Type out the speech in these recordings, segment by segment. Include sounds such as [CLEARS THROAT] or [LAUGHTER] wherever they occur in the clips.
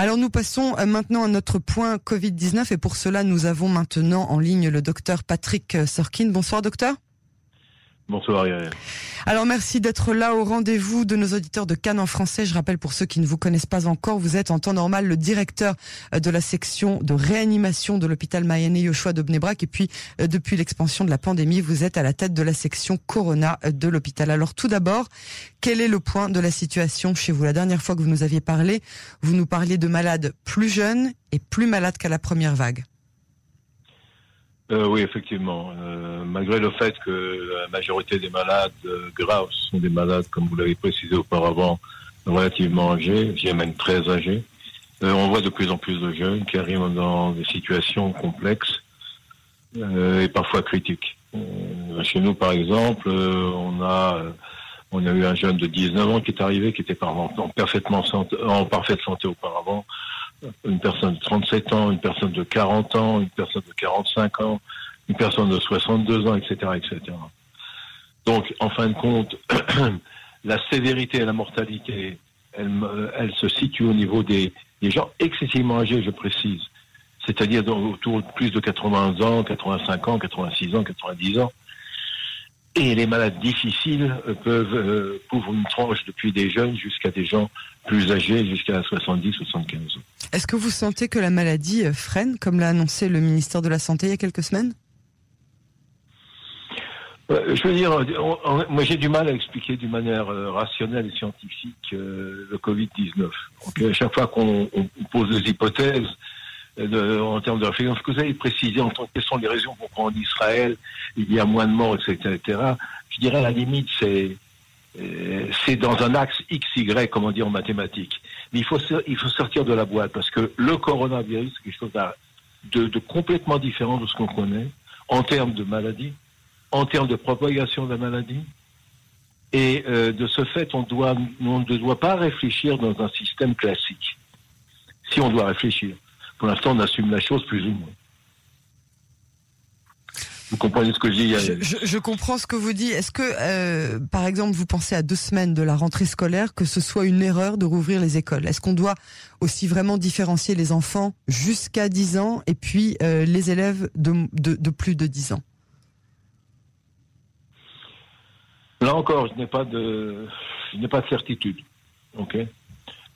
Alors nous passons euh, maintenant à notre point Covid-19 et pour cela nous avons maintenant en ligne le docteur Patrick Sorkin. Bonsoir docteur. Bonsoir Ariel. Alors merci d'être là au rendez-vous de nos auditeurs de Cannes en français. Je rappelle pour ceux qui ne vous connaissent pas encore, vous êtes en temps normal le directeur euh, de la section de réanimation de l'hôpital Mayenne Yoshua de Bnebrak et puis euh, depuis l'expansion de la pandémie, vous êtes à la tête de la section Corona euh, de l'hôpital. Alors tout d'abord, quel est le point de la situation chez vous? La dernière fois que vous nous aviez parlé, vous nous parliez de malades plus jeunes et plus malades qu'à la première vague. Euh, oui, effectivement. Euh, malgré le fait que la majorité des malades euh, graves sont des malades, comme vous l'avez précisé auparavant, relativement âgés, j'ai même très âgés, on voit de plus en plus de jeunes qui arrivent dans des situations complexes et parfois critiques. chez nous, par exemple, on a on a eu un jeune de 19 ans qui est arrivé, qui était en, parfaitement en parfaite santé auparavant, une personne de 37 ans, une personne de 40 ans, une personne de 45 ans, une personne de 62 ans, etc., etc. Donc, en fin de compte, [CLEARS THROAT] la sévérité et la mortalité, elle, se situe au niveau des, des gens excessivement âgés, je précise. C'est-à-dire autour de plus de 80 ans, 85 ans, 86 ans, 90 ans. Et les malades difficiles euh, peuvent euh, couvrir une tranche depuis des jeunes jusqu'à des gens plus âgés, jusqu'à 70, 75 ans. Est-ce que vous sentez que la maladie euh, freine, comme l'a annoncé le ministère de la Santé il y a quelques semaines? Je veux dire, moi j'ai du mal à expliquer d'une manière rationnelle et scientifique le Covid-19. à chaque fois qu'on pose des hypothèses, en termes de réflexion. Ce que vous avez précisé en tant que quelles sont les raisons pourquoi en Israël il y a moins de morts, etc., etc. Je dirais à la limite c'est euh, c'est dans un axe X, Y, comme on dit en mathématiques. Mais il faut, il faut sortir de la boîte parce que le coronavirus, c'est quelque chose de, de, complètement différent de ce qu'on connaît en termes de maladie, en termes de propagation de la maladie. Et euh, de ce fait, on, doit, on ne doit pas réfléchir dans un système classique. Si on doit réfléchir. Pour l'instant, on assume la chose plus ou moins. Vous comprenez ce que je dis je, comprends ce que vous dites. Est-ce que, euh, par exemple, vous pensez à deux semaines de la rentrée scolaire, que ce soit une erreur de rouvrir les écoles? Est-ce qu'on doit aussi vraiment différencier les enfants jusqu'à 10 ans et puis euh, les élèves de, de, plus de 10 ans? Là encore, je n'ai pas de, je n'ai pas de certitude. Ok?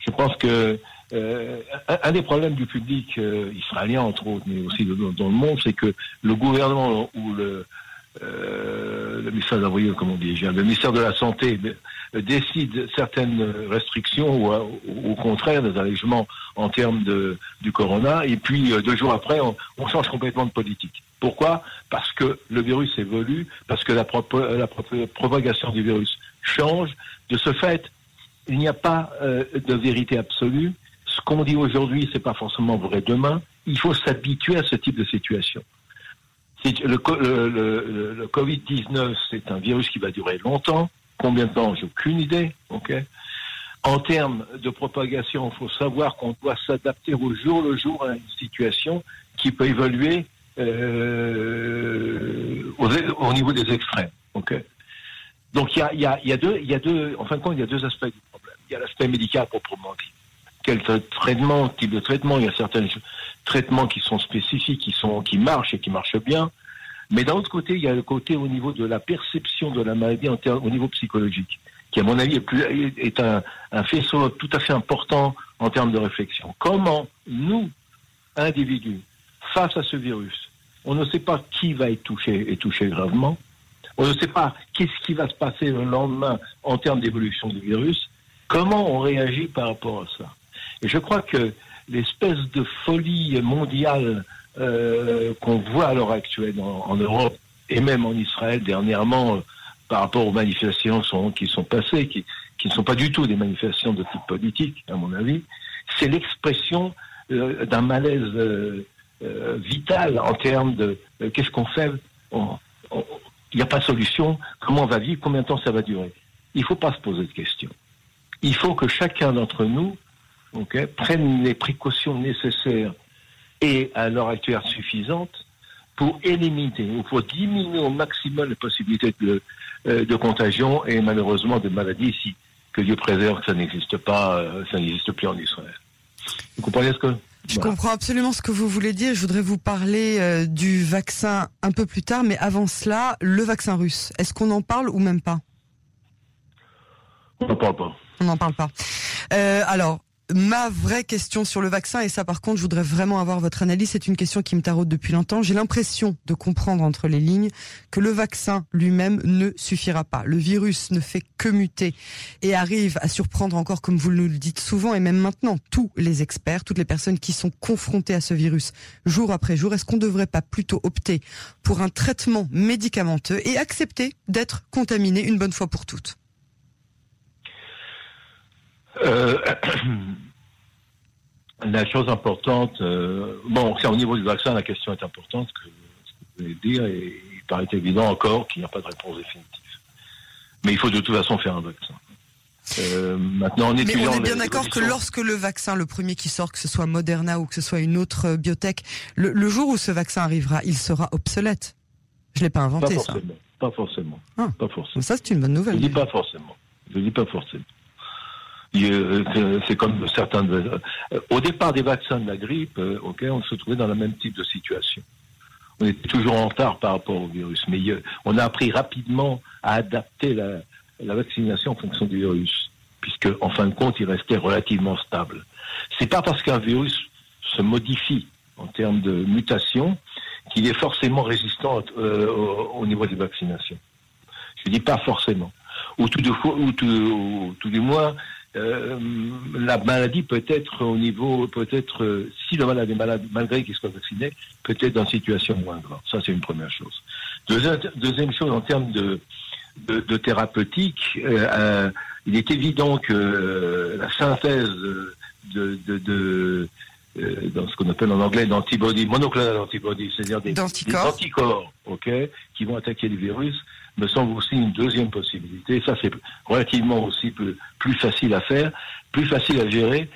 Je pense que euh, un, des problèmes du public euh, israélien, entre autres, mais aussi dans le monde, c'est que le gouvernement ou le, euh, ministère de comme on dit, le ministère de la Santé décide certaines restrictions ou au contraire des allègements en termes de, du corona, et puis deux jours après, on, change complètement de politique. Pourquoi? Parce que le virus évolue, parce que la propagation du virus change. De ce fait, il n'y a pas de vérité absolue ce qu'on dit aujourd'hui, c'est pas forcément vrai demain. Il faut s'habituer à ce type de situation. Le, le, Covid-19, c'est un virus qui va durer longtemps. Combien de temps? J'ai aucune idée. En termes de propagation, il faut savoir qu'on doit s'adapter au jour le jour à une situation qui peut évoluer euh, au, niveau des extrêmes. Donc y a deux, en fin de compte, il y a deux aspects du problème. Il y a l'aspect médical proprement dit quel traitement, type de traitement. Il y a certains traitements qui sont spécifiques, qui sont qui marchent et qui marchent bien. Mais d'un autre côté, il y a le côté au niveau de la perception de la maladie au niveau psychologique, qui à mon avis est, un, faisceau tout à fait important en termes de réflexion. Comment nous, individus, face à ce virus, on ne sait pas qui va être touché et touché gravement. On ne sait pas qu'est-ce qui va se passer le lendemain en termes d'évolution du virus. Comment on réagit par rapport à ça? Et je crois que l'espèce de folie mondiale euh, qu'on voit à l'heure actuelle en, Europe et même en Israël dernièrement euh, par rapport aux manifestations qui sont passées, qui, ne sont pas du tout des manifestations de type politique, à mon avis, c'est l'expression euh, d'un malaise vital en termes de qu'est-ce qu'on fait Il n'y a pas de solution. Comment on va vivre Combien de temps ça va durer Il ne faut pas se poser de questions. Il faut que chacun d'entre nous prennent les précautions nécessaires et à l'heure actuelle suffisantes pour éliminer ou pour diminuer au maximum les possibilités de, euh, de contagion et malheureusement de maladies ici. Que Dieu préserve que ça n'existe pas, euh, ça n'existe plus en Israël. Vous comprenez ce que je comprends absolument ce que vous voulez dire. Je voudrais vous parler euh, du vaccin un peu plus tard, mais avant cela, le vaccin russe. Est-ce qu'on en parle ou même pas? On n'en parle pas. On n'en parle pas. Euh, alors, ma vraie question sur le vaccin, et ça par contre, je voudrais vraiment avoir votre analyse, c'est une question qui me taraude depuis longtemps. J'ai l'impression de comprendre entre les lignes que le vaccin lui-même ne suffira pas. Le virus ne fait que muter et arrive à surprendre encore, comme vous le dites souvent, et même maintenant, tous les experts, toutes les personnes qui sont confrontées à ce virus jour après jour. Est-ce qu'on ne devrait pas plutôt opter pour un traitement médicamenteux et accepter d'être contaminé une bonne fois pour toutes? Euh, [COUGHS] la chose importante, euh, bon, c'est au niveau du vaccin, la question est importante, que, vous venez dire, et il paraît évident encore qu'il n'y a pas de réponse définitive. Mais il faut de toute façon faire un vaccin. Euh, maintenant, Mais on est bien d'accord que lorsque le vaccin, le premier qui sort, que ce soit Moderna ou que ce soit une autre biotech, le, jour où ce vaccin arrivera, il sera obsolète. Je l'ai pas inventé, pas forcément, ça. Pas forcément. Ah. pas forcément. Ça, c'est une bonne nouvelle. Je dis pas forcément. Je dis pas forcément. Euh, c'est comme certains. Euh, au départ des vaccins de la grippe, euh, ok, on se trouvait dans le même type de situation. On était toujours en retard par rapport au virus, mais on a appris rapidement à adapter la, vaccination en fonction du virus, puisque en fin de compte, il restait relativement stable. C'est pas parce qu'un virus se modifie en termes de mutation qu'il est forcément résistant au, au, niveau des vaccinations. Je dis pas forcément. Ou tout, de, ou tout du moins, euh, la maladie peut être au niveau, peut-être, euh, si le malade est malade, malgré qu'il soit vacciné, peut être dans une situation moins grave. Ça, c'est une première chose. Deuxième, chose, en termes de, de, thérapeutique, euh, il est évident que la synthèse de, de, dans ce qu'on appelle en anglais d'antibodies, monoclonal antibodies, c'est-à-dire des, des, anticorps, ok, qui vont attaquer le virus, me semble aussi une deuxième possibilité. Ça, c'est relativement aussi plus, facile à faire, plus facile à gérer,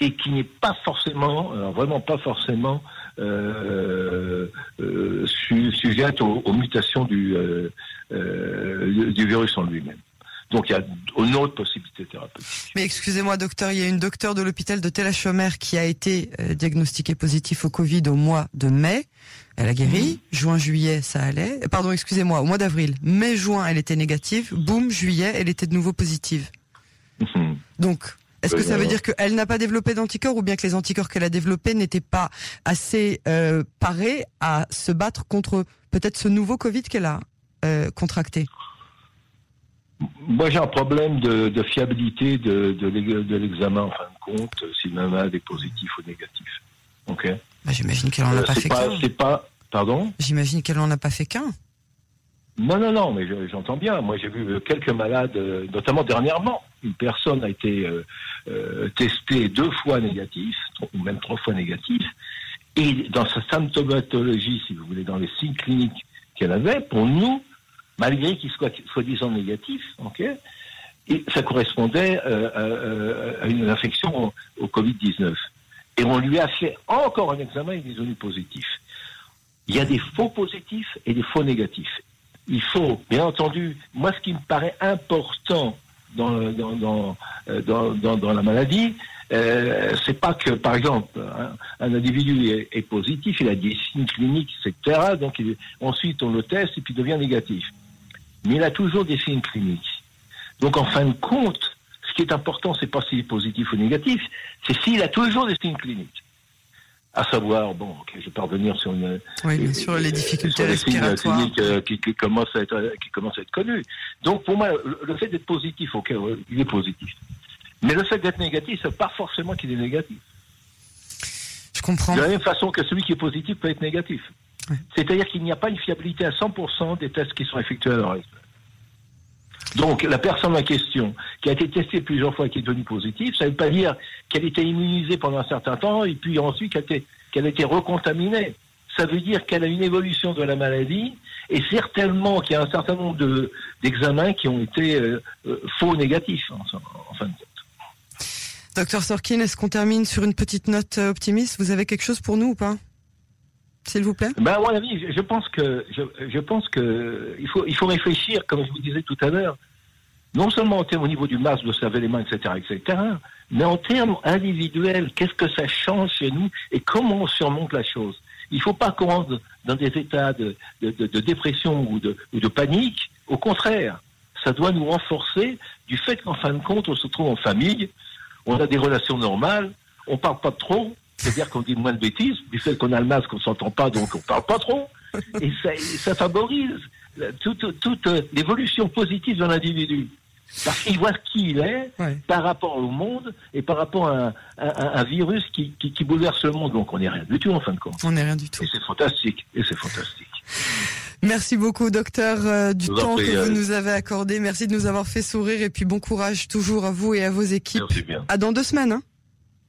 et qui n'est pas forcément, vraiment pas forcément, euh, euh, sujette aux, mutations du, euh, du virus en lui-même. Donc il y a une autre possibilité thérapeutique. Mais excusez-moi, docteur, il y a une docteure de l'hôpital de Tel-Achomer qui a été diagnostiquée positive au Covid au mois de mai. Elle a guéri. Juin, juillet, ça allait. Pardon, excusez-moi, au mois d'avril. Mai, juin, elle était négative. Boum, juillet, elle était de nouveau positive. Mhm. Donc, est-ce que ça veut dire qu'elle n'a pas développé d'anticorps ou bien que les anticorps qu'elle a développés n'étaient pas assez euh, parés à se battre contre peut-être ce nouveau Covid qu'elle a euh, contracté? Moi, j'ai un problème de, fiabilité de, de l'examen en fin de compte, si le malade est positif ou négatif. Ok? Bah, J'imagine qu'elle en a euh, pas fait qu'un. C'est pas. Pardon J'imagine qu'elle en a pas fait qu'un. Non, non, non, mais j'entends bien. Moi, j'ai vu quelques malades, euh, notamment dernièrement. Une personne a été euh, testée deux fois négatif, ou même trois fois négatif. Et dans sa symptomatologie, si vous voulez, dans les signes cliniques qu'elle avait, pour nous, malgré qu'il soit soi-disant négatif, ok, et ça correspondait à une infection au Covid-19. Et on lui a fait encore un examen, il est devenu positif. Il y a des faux positifs et des faux négatifs. Il faut, bien entendu, moi ce qui me paraît important dans, dans, dans, euh, dans, la maladie, euh, c'est pas que, par exemple, un, individu est, positif, il a des signes cliniques, etc. Donc ensuite on le teste et puis il devient négatif. Mais il a toujours des signes cliniques. Donc en fin de compte, ce qui est important, c'est pas s'il est positif ou négatif, c'est s'il a toujours des signes cliniques. À savoir, bon, je vais pas revenir sur une, oui, les difficultés respiratoires cliniques, euh, qui, qui, commencent à être qui commencent à être connues. Donc pour moi, le, fait d'être positif, ok, il est positif. Mais le fait d'être négatif, c'est pas forcément qu'il est négatif. Je comprends. De la même façon que celui qui est positif peut être négatif. C'est-à-dire qu'il n'y a pas une fiabilité à 100% des tests qui sont effectués à actuelle. Donc, la personne en question, qui a été testée plusieurs fois, qui est devenue positive, ça ne veut pas dire qu'elle était immunisée pendant un certain temps et puis ensuite qu'elle a été recontaminée. Ça veut dire qu'elle a une évolution de la maladie et certainement qu'il y a un certain nombre d'examens qui ont été euh, euh, faux négatifs, en, fin de compte. Docteur Sorkin, est-ce qu'on termine sur une petite note euh, optimiste? Vous avez quelque chose pour nous ou pas? S'il vous plaît ben, À mon avis, je, pense que je, pense que il faut il faut réfléchir, comme je vous disais tout à l'heure. non seulement en termes au niveau du masque, de se laver les mains, etc., etc., mais en termes individuels, qu'est-ce que ça change chez nous et comment on surmonte la chose? Il ne faut pas qu'on rentre dans des états de, de, dépression ou de, ou de panique. Au contraire, ça doit nous renforcer du fait qu'en fin de compte, on se trouve en famille, on a des relations normales, on parle pas trop, c'est-à-dire qu'on dit moins de bêtises, du fait qu'on a le masque, on s'entend pas, donc on parle pas trop, et ça, ça favorise toute, toute l'évolution positive de l'individu. Parce qu'il voit qui il est par rapport au monde et par rapport à un, virus qui, qui, bouleverse le monde. Donc on n'est rien du tout en fin de compte. On n'est rien du tout. Et c'est fantastique. Et c'est fantastique. Merci beaucoup, docteur, euh, du temps que vous nous avez accordé. Merci de nous avoir fait sourire et puis bon courage toujours à vous et à vos équipes. Merci bien. À dans deux semaines. Hein